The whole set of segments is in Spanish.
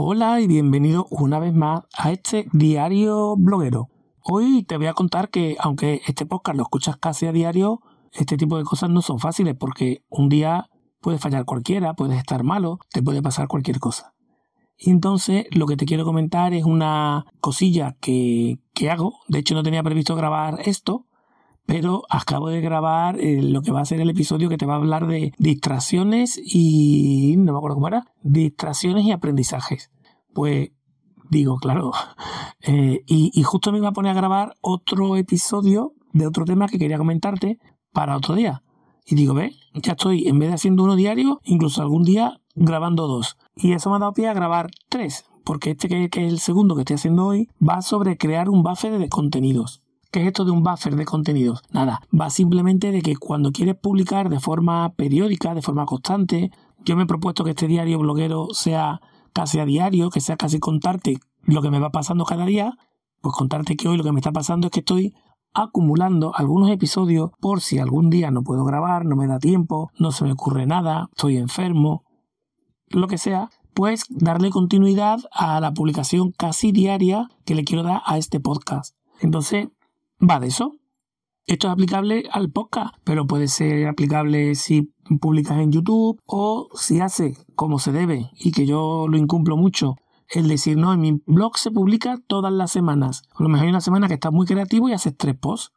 Hola y bienvenido una vez más a este diario bloguero. Hoy te voy a contar que aunque este podcast lo escuchas casi a diario, este tipo de cosas no son fáciles porque un día puede fallar cualquiera, puedes estar malo, te puede pasar cualquier cosa. Y entonces lo que te quiero comentar es una cosilla que, que hago. De hecho no tenía previsto grabar esto, pero acabo de grabar eh, lo que va a ser el episodio que te va a hablar de distracciones y... no me acuerdo cómo era. Distracciones y aprendizajes. Pues digo, claro. Eh, y, justo me iba a poner a grabar otro episodio de otro tema que quería comentarte para otro día. Y digo, ve, ya estoy, en vez de haciendo uno diario, incluso algún día grabando dos. Y eso me ha dado pie a grabar tres, porque este que, que es el segundo que estoy haciendo hoy va sobre crear un buffer de contenidos. ¿Qué es esto de un buffer de contenidos? Nada, va simplemente de que cuando quieres publicar de forma periódica, de forma constante, yo me he propuesto que este diario bloguero sea casi a diario, que sea casi contarte lo que me va pasando cada día, pues contarte que hoy lo que me está pasando es que estoy acumulando algunos episodios por si algún día no puedo grabar, no me da tiempo, no se me ocurre nada, estoy enfermo, lo que sea, pues darle continuidad a la publicación casi diaria que le quiero dar a este podcast. Entonces, va de eso. Esto es aplicable al podcast, pero puede ser aplicable si publicas en YouTube o si hace como se debe y que yo lo incumplo mucho. El decir, no, en mi blog se publica todas las semanas. A lo mejor hay una semana que estás muy creativo y haces tres posts.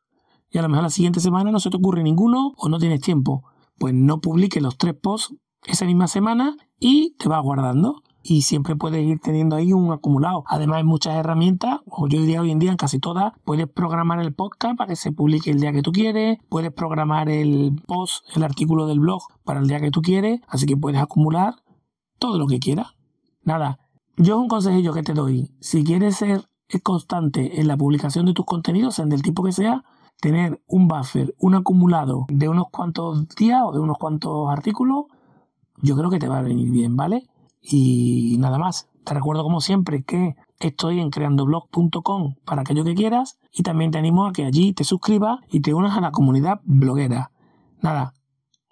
Y a lo mejor la siguiente semana no se te ocurre ninguno o no tienes tiempo. Pues no publiques los tres posts esa misma semana y te vas guardando y siempre puedes ir teniendo ahí un acumulado. Además hay muchas herramientas, o yo diría hoy en día en casi todas, puedes programar el podcast para que se publique el día que tú quieres, puedes programar el post, el artículo del blog para el día que tú quieres, así que puedes acumular todo lo que quieras. Nada, yo un consejillo que te doy, si quieres ser constante en la publicación de tus contenidos, sean del tipo que sea, tener un buffer, un acumulado de unos cuantos días o de unos cuantos artículos, yo creo que te va a venir bien, ¿vale? Y nada más. Te recuerdo como siempre que estoy en creandoblog.com para aquello que quieras y también te animo a que allí te suscribas y te unas a la comunidad bloguera. Nada,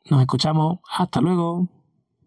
nos escuchamos. Hasta luego.